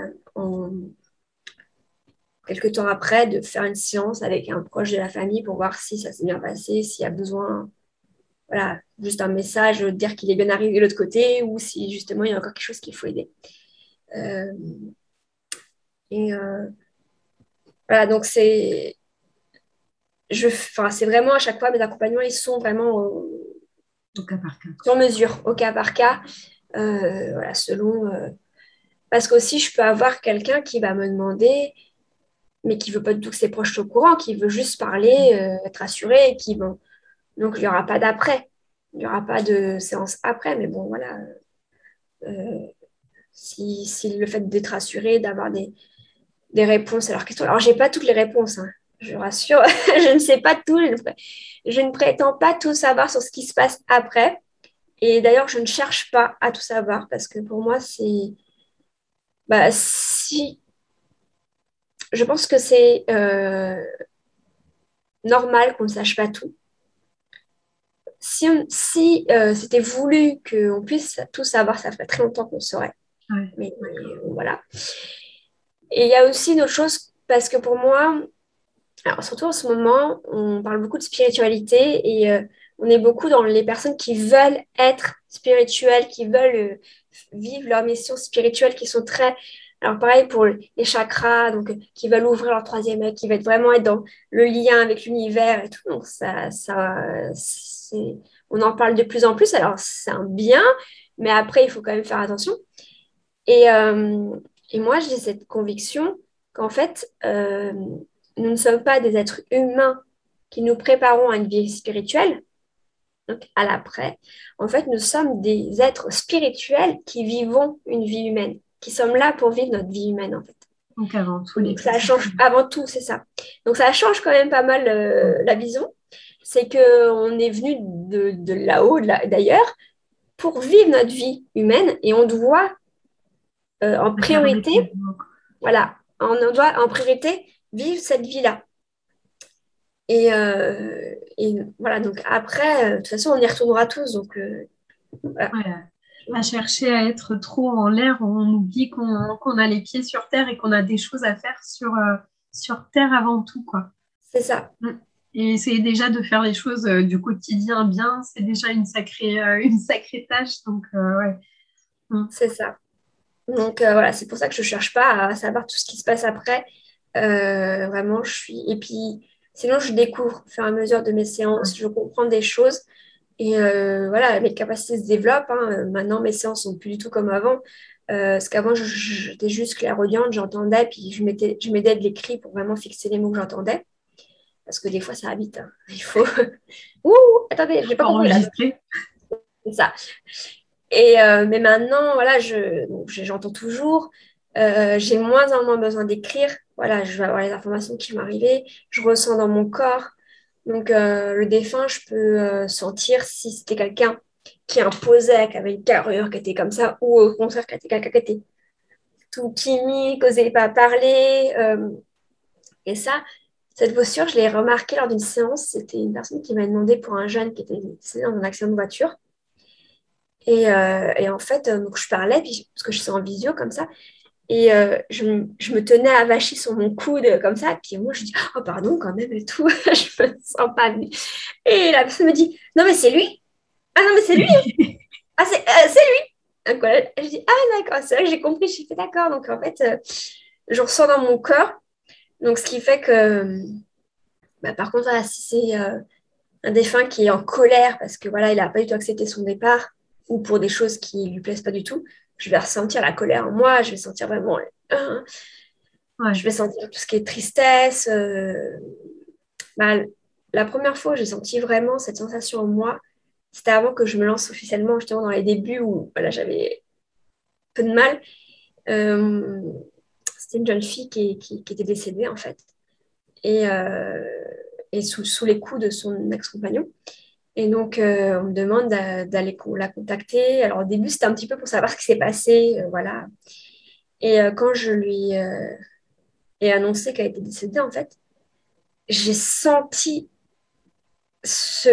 quelques temps après, de faire une séance avec un proche de la famille pour voir si ça s'est bien passé, s'il y a besoin, voilà, juste un message, dire qu'il est bien arrivé de l'autre côté ou si justement il y a encore quelque chose qu'il faut aider. Euh, et euh, voilà, donc c'est. Je, c'est vraiment à chaque fois mes accompagnements, ils sont vraiment
au, cas par cas.
Sur mesure, au cas par cas. Euh, voilà, selon. parce qu'aussi, je peux avoir quelqu'un qui va me demander mais qui veut pas du tout que ses proches soient au courant, qui veut juste parler, euh, être assuré, qui bon. Donc il n'y aura pas d'après, il n'y aura pas de séance après, mais bon voilà. Euh, si, le fait d'être assuré, d'avoir des, des, réponses à leurs questions. Alors j'ai pas toutes les réponses, hein, je rassure, je ne sais pas tout, je ne prétends pas tout savoir sur ce qui se passe après. Et d'ailleurs, je ne cherche pas à tout savoir parce que pour moi, c'est. Bah, si je pense que c'est euh, normal qu'on ne sache pas tout. Si, euh, c'était voulu qu'on puisse tout savoir, ça ferait très longtemps qu'on saurait. Mais, voilà. Et il y a aussi une autre chose, parce que pour moi, alors surtout en ce moment, on parle beaucoup de spiritualité et euh, on est beaucoup dans les personnes qui veulent être spirituelles, qui veulent vivre leur mission spirituelle, qui sont très alors pareil pour les chakras, donc qui veulent ouvrir leur troisième œil, qui veulent vraiment être dans le lien avec l'univers et tout. Donc ça, ça on en parle de plus en plus. Alors c'est un bien, mais après il faut quand même faire attention. Et, euh, et moi j'ai cette conviction qu'en fait euh, nous ne sommes pas des êtres humains qui nous préparons à une vie spirituelle. Donc à l'après, en fait nous sommes des êtres spirituels qui vivons une vie humaine qui sommes là pour vivre notre vie humaine, en fait.
Donc avant tout,
ça change avant tout, c'est ça. Donc ça change quand même pas mal euh, la vision. C'est qu'on est venu de, là-haut, d'ailleurs, pour vivre notre vie humaine et on doit euh, en priorité, voilà, on doit en priorité vivre cette vie-là. Et, euh, voilà, donc après, de toute façon, on y retournera tous. Donc,
voilà à chercher à être trop en l'air, on oublie qu'on a les pieds sur terre et qu'on a des choses à faire sur, euh, sur terre avant tout. quoi.
C'est ça.
Mm. Et essayer déjà de faire les choses euh, du quotidien bien, c'est déjà une sacrée, euh, une sacrée tâche. Donc, ouais.
Mm. C'est ça. Donc, voilà, c'est pour ça que je ne cherche pas à savoir tout ce qui se passe après. vraiment, je suis. Et puis, sinon, je découvre au fur et à mesure de mes séances, je comprends des choses. Et voilà, mes capacités se développent. Hein. Maintenant, mes séances sont plus du tout comme avant. parce qu'avant, j'étais juste clairaudiente, j'entendais, puis je m'aidais de l'écrit pour vraiment fixer les mots que j'entendais. Parce que des fois, ça habite. Hein. Il faut. Ouh, attendez, j'ai pas compris. C'est ça. Et, mais maintenant, voilà, j'entends toujours. j'ai moins en moins besoin d'écrire voilà, je vais avoir les informations qui vont arriver, je ressens dans mon corps. Donc, euh, le défunt, je peux euh, sentir si c'était quelqu'un qui imposait, qui avait une carrure, qui était comme ça, ou au contraire, qui était quelqu'un qui était tout timide, qui n'osait pas parler. Euh, et ça, cette posture, je l'ai remarqué lors d'une séance. C'était une personne qui m'a demandé pour un jeune qui était dans un accident de voiture. Et, et en fait, donc je parlais, puis, parce que je suis en visio comme ça, et euh, je, me tenais avachie sur mon coude comme ça. Puis moi, je dis, oh pardon quand même et tout. je me sens pas venue. Et la personne me dit, non mais c'est lui. Ah non mais c'est lui. ah c'est euh, lui. Donc. Je dis, ah d'accord, c'est vrai que j'ai compris. Je fait d'accord. Donc en fait, euh, je ressens dans mon corps. Donc ce qui fait que, bah, par contre, si c'est un défunt qui est en colère parce que voilà, il n'a pas du tout accepté son départ ou pour des choses qui lui plaisent pas du tout, je vais ressentir la colère en moi, je vais sentir vraiment. Je vais sentir tout ce qui est tristesse. Euh, bah, la première fois où j'ai senti vraiment cette sensation en moi, c'était avant que je me lance officiellement, justement dans les débuts où voilà, j'avais peu de mal. C'était une jeune fille qui, qui, était décédée en fait, et, euh, et sous, sous, les coups de son ex-compagnon. Et donc, euh, on me demande d'aller la contacter. Alors, au début, c'était un petit peu pour savoir ce qui s'est passé. Euh, voilà. Et quand je lui ai annoncé qu'elle était décédée, en fait, j'ai senti ce,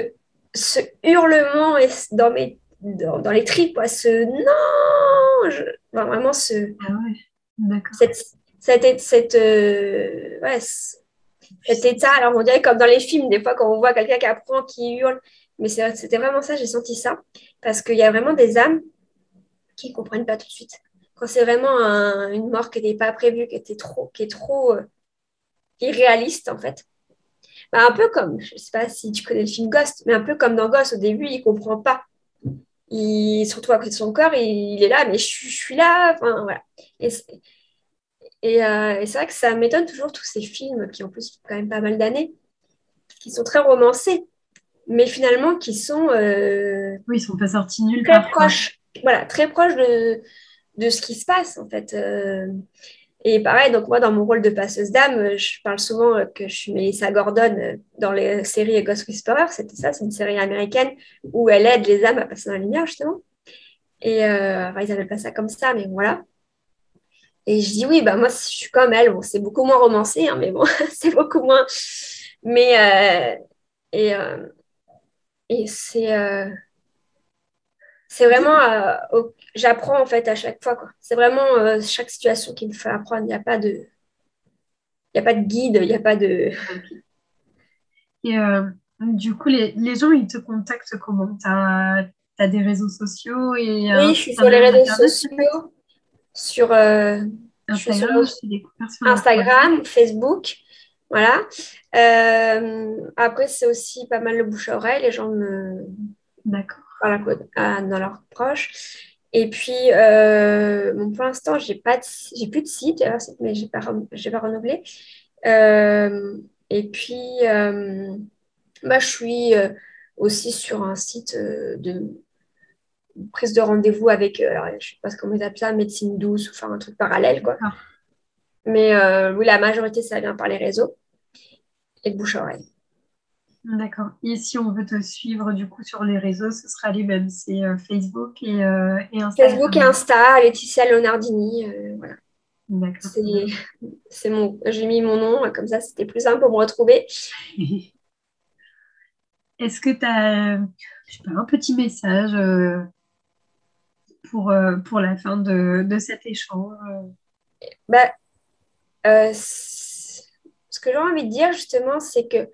ce hurlement dans, mes, dans, les tripes, ce non Vraiment, ce. Ah ouais, cette, ouais, cet état, alors on dirait comme dans les films, des fois, quand on voit quelqu'un qui apprend, qui hurle, mais c'était vraiment ça, j'ai senti ça. Parce qu'il y a vraiment des âmes qui ne comprennent pas tout de suite. Quand c'est vraiment une mort qui n'était pas prévue, qui, était trop, qui est trop euh, irréaliste, en fait. Bah, un peu comme, je ne sais pas si tu connais le film Ghost, mais un peu comme dans Ghost, au début, il ne comprend pas. Il, surtout à côté de son corps, il, est là, mais je, suis là. Enfin, voilà. Euh, et c'est vrai que ça m'étonne toujours tous ces films qui ont plus quand même pas mal d'années, qui sont très romancés mais finalement qui sont.
Euh, oui, ils sont pas sortis nulle
très Proches, voilà, très proches de, de ce qui se passe, en fait. Euh. et pareil, donc moi, dans mon rôle de passeuse d'âme, je parle souvent que je suis Melissa Gordon dans les séries Ghost Whisperer. C'était ça, c'est une série américaine où elle aide les âmes à passer dans la lumière, justement. Et euh, enfin, ils n'appellent pas ça comme ça, mais voilà. Et je dis oui, bah moi, je suis comme elle. Bon, c'est beaucoup moins romancé, hein, mais bon, c'est beaucoup moins. Mais. Euh, et, et c'est euh, c'est vraiment, euh, j'apprends en fait à chaque fois. C'est vraiment euh, chaque situation qui me fait apprendre. Il n'y a pas de, il y a pas de guide, il n'y a pas de.
Et du coup, les, les, gens, ils te contactent comment? Tu as, as, des réseaux sociaux et,
Oui, je suis sur les réseaux sociaux, sur Instagram, Instagram Facebook. Voilà. Euh, après, c'est aussi pas mal le bouche à oreille. Les gens me.
D'accord.
Voilà, dans leurs proches. Et puis, euh, pour l'instant, j'ai pas j'ai plus de site, mais j'ai pas, pas renouvelé. Euh, et puis, bah, je suis aussi sur un site de prise de rendez-vous avec, alors, je sais pas comment ils appellent ça, médecine douce, ou faire un truc parallèle, quoi. Mais euh, oui, la majorité, ça vient par les réseaux et le bouche-oreille.
D'accord. Et si on veut te suivre du coup sur les réseaux, ce sera les mêmes. C'est euh, Facebook et, euh, et, Insta.
Facebook et Insta, Laetitia Leonardini. voilà. D'accord. C'est mon. J'ai mis mon nom, comme ça c'était plus simple pour me retrouver.
Est-ce que tu as je sais pas, un petit message pour, pour la fin de, de cet échange
bah, euh, ce que j'ai envie de dire justement, c'est que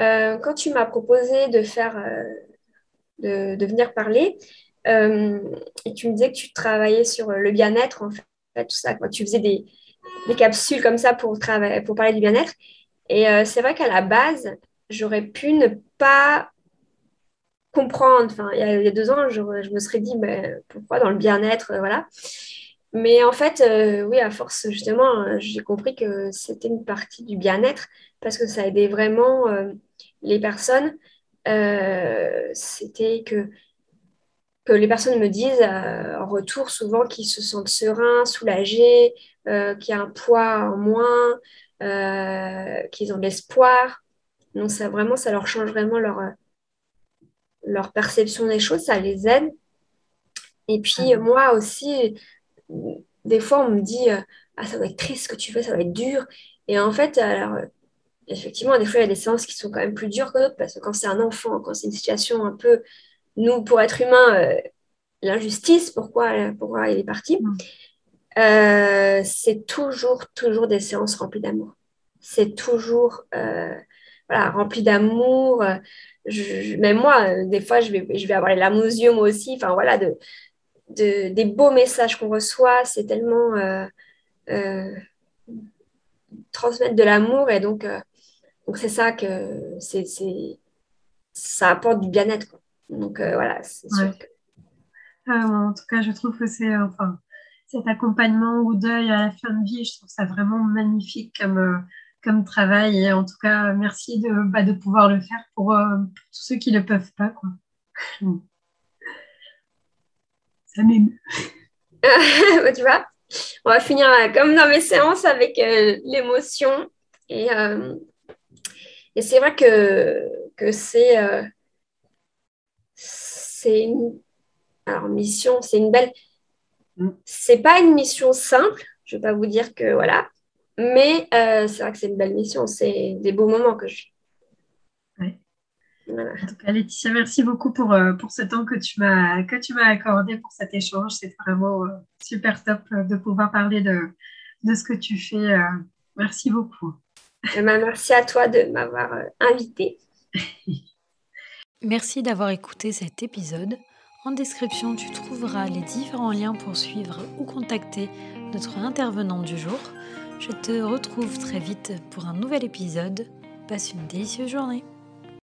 euh, quand tu m'as proposé de faire, euh, de, venir parler, et tu me disais que tu travaillais sur le bien-être, en fait, tout ça, quand tu faisais des, capsules comme ça pour, pour parler du bien-être. Et c'est vrai qu'à la base, j'aurais pu ne pas comprendre. Enfin, il y, a, deux ans, je, me serais dit, mais pourquoi dans le bien-être, voilà. Mais en fait, oui, à force, justement, j'ai compris que c'était une partie du bien-être parce que ça aidait vraiment les personnes. c'était que que les personnes me disent euh, en retour souvent qu'ils se sentent sereins, soulagés, euh, qu'il y a un poids en moins, euh, qu'ils ont de l'espoir. Donc ça vraiment, ça leur change vraiment leur, leur perception des choses, ça les aide. Et puis moi aussi, des fois on me dit ah ça va être triste ce que tu fais, ça va être dur. Et en fait, alors effectivement, des fois il y a des séances qui sont quand même plus dures que d'autres parce que quand c'est un enfant, quand c'est une situation un peu nous, pour être humain, euh, l'injustice, pourquoi, pourquoi il est parti, mm. euh, c'est toujours, toujours des séances remplies d'amour. C'est toujours euh, voilà, rempli d'amour. Même moi, des fois, je vais, je vais avoir les larmes aux yeux, moi aussi. Enfin, voilà, de, de des beaux messages qu'on reçoit, c'est tellement transmettre de l'amour. Et donc, donc c'est ça que c'est, ça apporte du bien-être. Donc euh, voilà.
Ah, en tout cas, je trouve que c'est enfin cet accompagnement au deuil à la fin de vie, je trouve ça vraiment magnifique comme, euh, comme travail. Et en tout cas, merci de, bah, de pouvoir le faire pour, euh, tous ceux qui ne le peuvent pas. Quoi. ça m'émeut.
tu vois, on va finir comme dans mes séances avec l'émotion. Et, et c'est vrai que, que c'est c'est une alors mission, c'est une belle mm. c'est pas une mission simple, je vais pas vous dire que voilà, mais euh, c'est vrai que c'est une belle mission, c'est des beaux moments que je vis.
En tout cas, Laetitia, merci beaucoup pour, euh, pour ce temps que tu m'as que tu m'as accordé pour cet échange. C'est vraiment euh, super top de pouvoir parler de, de ce que tu fais. merci beaucoup.
Eh ben, merci à toi de m'avoir invité.
Merci d'avoir écouté cet épisode. En description, tu trouveras les différents liens pour suivre ou contacter notre intervenant du jour. Je te retrouve très vite pour un nouvel épisode. Passe une délicieuse journée.